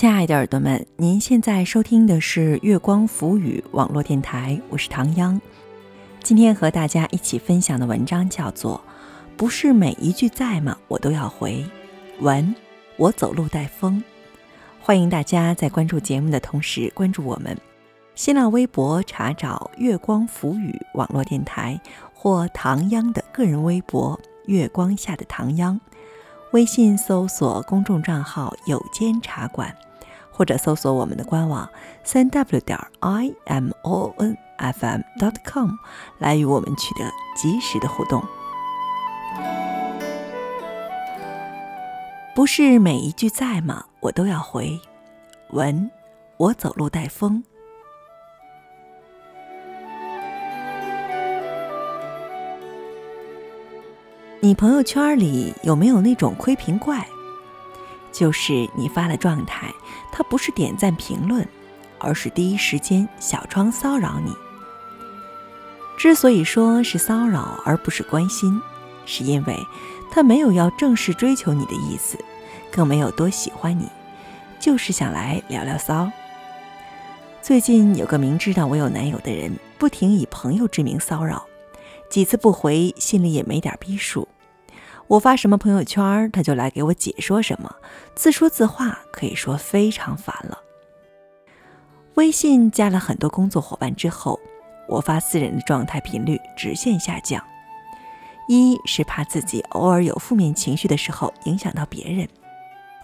亲爱的耳朵们，您现在收听的是月光浮语网络电台，我是唐央。今天和大家一起分享的文章叫做《不是每一句在吗我都要回》，文我走路带风。欢迎大家在关注节目的同时关注我们。新浪微博查找“月光浮语”网络电台或唐央的个人微博“月光下的唐央”，微信搜索公众账号“有间茶馆”，或者搜索我们的官网三 w 点 i m o n f m dot com 来与我们取得及时的互动。不是每一句在吗我都要回，文我走路带风。你朋友圈里有没有那种窥屏怪？就是你发了状态，他不是点赞评论，而是第一时间小窗骚扰你。之所以说是骚扰而不是关心，是因为他没有要正式追求你的意思，更没有多喜欢你，就是想来聊聊骚。最近有个明知道我有男友的人，不停以朋友之名骚扰。几次不回，心里也没点逼数。我发什么朋友圈，他就来给我解说什么，自说自话，可以说非常烦了。微信加了很多工作伙伴之后，我发私人的状态频率直线下降。一是怕自己偶尔有负面情绪的时候影响到别人；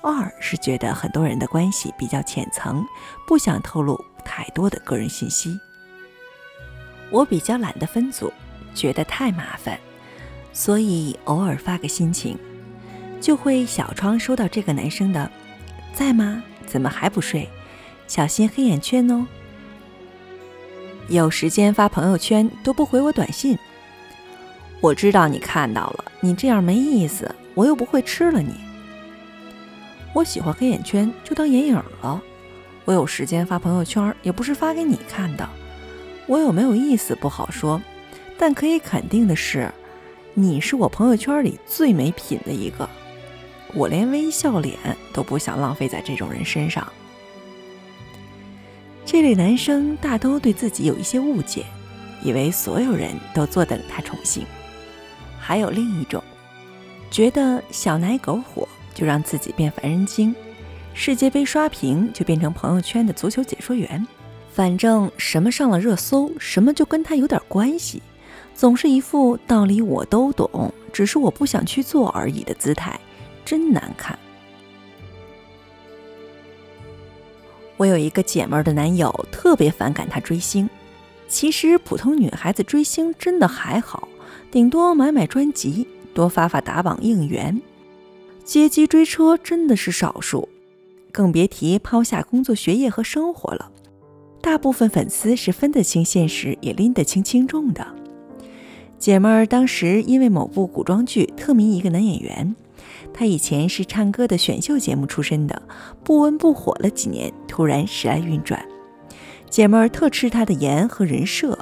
二是觉得很多人的关系比较浅层，不想透露太多的个人信息。我比较懒得分组。觉得太麻烦，所以偶尔发个心情，就会小窗收到这个男生的，在吗？怎么还不睡？小心黑眼圈哦。有时间发朋友圈都不回我短信，我知道你看到了，你这样没意思，我又不会吃了你。我喜欢黑眼圈，就当眼影了。我有时间发朋友圈，也不是发给你看的。我有没有意思不好说。但可以肯定的是，你是我朋友圈里最没品的一个，我连微笑脸都不想浪费在这种人身上。这类男生大都对自己有一些误解，以为所有人都坐等他宠幸；还有另一种，觉得小奶狗火就让自己变凡人精，世界杯刷屏就变成朋友圈的足球解说员，反正什么上了热搜，什么就跟他有点关系。总是一副道理我都懂，只是我不想去做而已的姿态，真难看。我有一个姐们儿的男友特别反感她追星，其实普通女孩子追星真的还好，顶多买买专辑，多发发打榜应援，接机追车真的是少数，更别提抛下工作、学业和生活了。大部分粉丝是分得清现实，也拎得清轻重的。姐妹儿当时因为某部古装剧特迷一个男演员，他以前是唱歌的选秀节目出身的，不温不火了几年，突然时来运转。姐妹儿特吃他的颜和人设，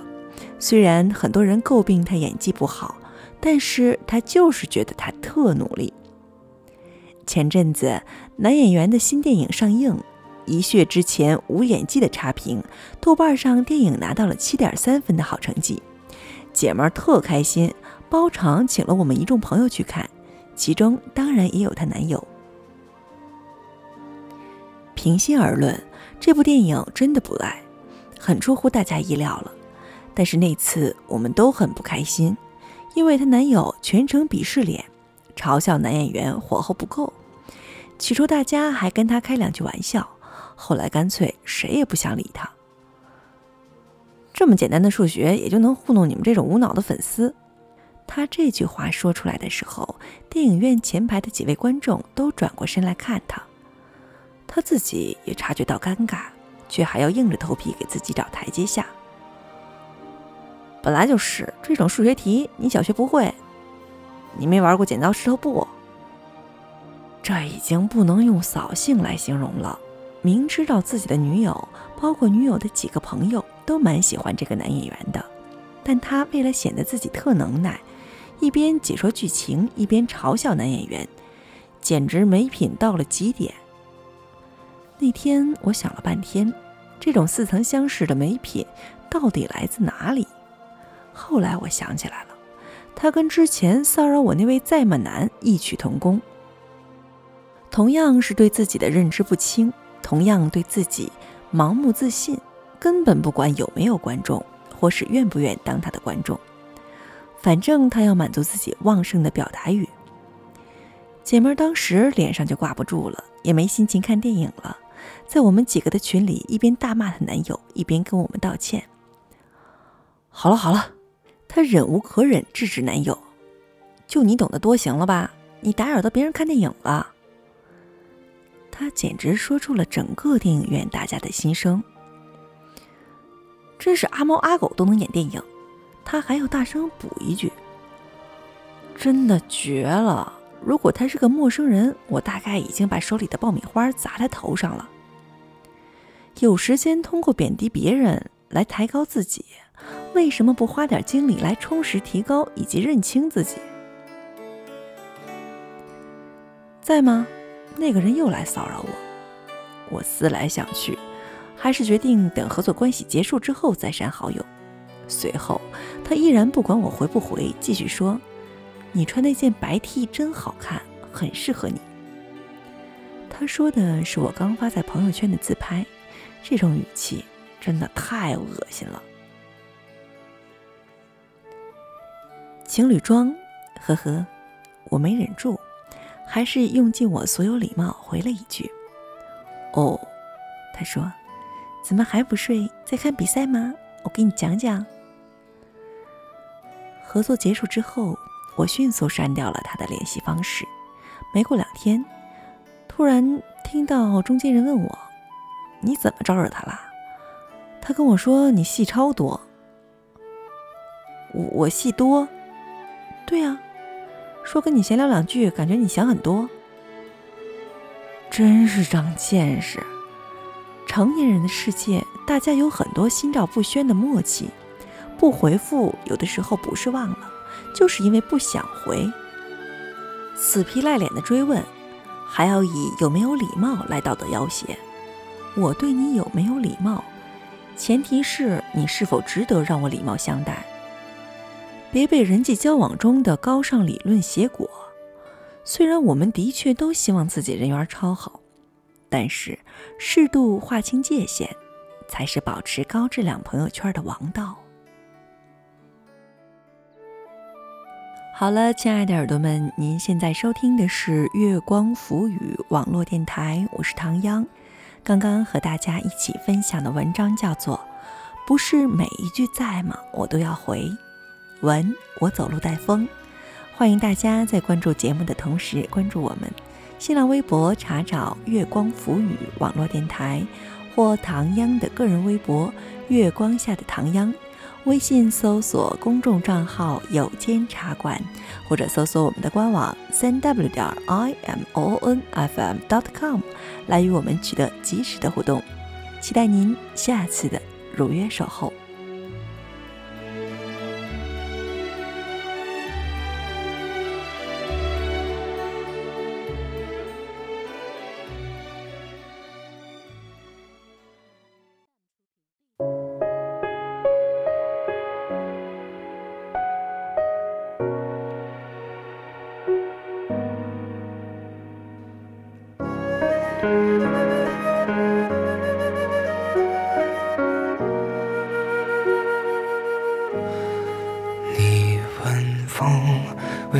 虽然很多人诟病他演技不好，但是他就是觉得他特努力。前阵子男演员的新电影上映，一血之前无演技的差评，豆瓣上电影拿到了七点三分的好成绩。姐们儿特开心，包场请了我们一众朋友去看，其中当然也有她男友。平心而论，这部电影真的不赖，很出乎大家意料了。但是那次我们都很不开心，因为她男友全程鄙视脸，嘲笑男演员火候不够。起初大家还跟他开两句玩笑，后来干脆谁也不想理他。这么简单的数学也就能糊弄你们这种无脑的粉丝？他这句话说出来的时候，电影院前排的几位观众都转过身来看他，他自己也察觉到尴尬，却还要硬着头皮给自己找台阶下。本来就是这种数学题，你小学不会？你没玩过剪刀石头布？这已经不能用扫兴来形容了。明知道自己的女友，包括女友的几个朋友。都蛮喜欢这个男演员的，但他为了显得自己特能耐，一边解说剧情，一边嘲笑男演员，简直没品到了极点。那天我想了半天，这种似曾相识的美品到底来自哪里？后来我想起来了，他跟之前骚扰我那位在马男异曲同工，同样是对自己的认知不清，同样对自己盲目自信，根本不管有没有观众，或是愿不愿当他的观众，反正他要满足自己旺盛的表达欲。姐妹当时脸上就挂不住了，也没心情看电影了，在我们几个的群里一边大骂她男友，一边跟我们道歉。好了好了。她忍无可忍，制止男友：“就你懂得多行了吧？你打扰到别人看电影了。”她简直说出了整个电影院大家的心声。真是阿猫阿狗都能演电影，他还要大声补一句：“真的绝了！如果他是个陌生人，我大概已经把手里的爆米花砸他头上了。”有时间通过贬低别人来抬高自己。为什么不花点精力来充实、提高以及认清自己？在吗？那个人又来骚扰我。我思来想去，还是决定等合作关系结束之后再删好友。随后，他依然不管我回不回，继续说：“你穿那件白 T 真好看，很适合你。”他说的是我刚发在朋友圈的自拍，这种语气真的太恶心了。情侣装，呵呵，我没忍住，还是用尽我所有礼貌回了一句：“哦。”他说：“怎么还不睡？在看比赛吗？我给你讲讲。”合作结束之后，我迅速删掉了他的联系方式。没过两天，突然听到中间人问我：“你怎么招惹他了？”他跟我说：“你戏超多。”我我戏多。对呀，说跟你闲聊两句，感觉你想很多，真是长见识。成年人的世界，大家有很多心照不宣的默契，不回复有的时候不是忘了，就是因为不想回。死皮赖脸的追问，还要以有没有礼貌来道德要挟。我对你有没有礼貌，前提是你是否值得让我礼貌相待。别被人际交往中的高尚理论挟裹。虽然我们的确都希望自己人缘超好，但是适度划清界限，才是保持高质量朋友圈的王道。好了，亲爱的耳朵们，您现在收听的是月光浮语网络电台，我是唐央。刚刚和大家一起分享的文章叫做《不是每一句在吗我都要回》。文我走路带风，欢迎大家在关注节目的同时关注我们。新浪微博查找“月光浮语”网络电台，或唐央的个人微博“月光下的唐央”。微信搜索公众账号“有间茶馆”，或者搜索我们的官网“三 w 点 i m o n f m dot com” 来与我们取得及时的互动。期待您下次的如约守候。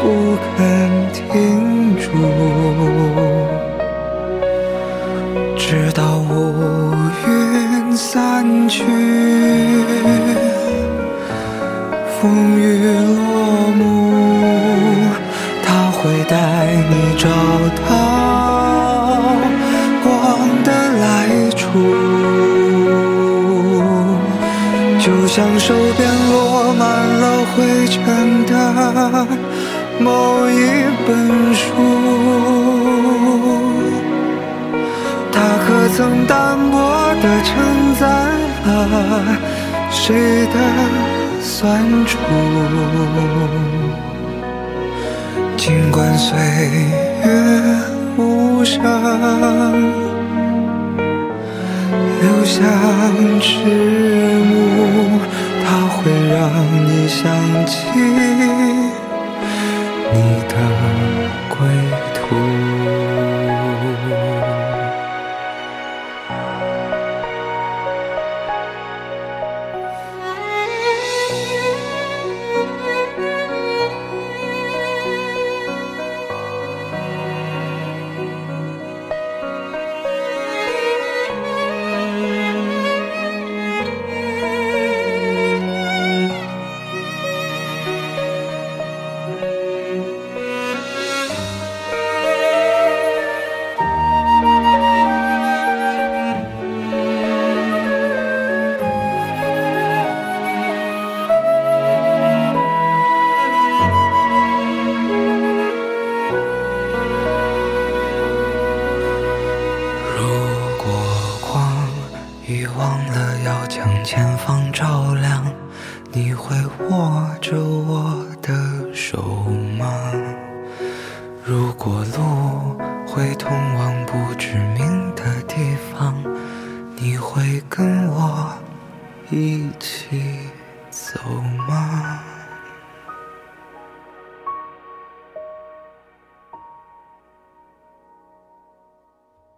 不肯停住？直到乌云散去，风雨落幕。他会带你找到光的来处，就像手边落满了灰尘某一本书，它可曾单薄地承载了谁的酸楚？尽管岁月无声，留下迟暮，会让你想起你的会握着我的手吗？如果路会通往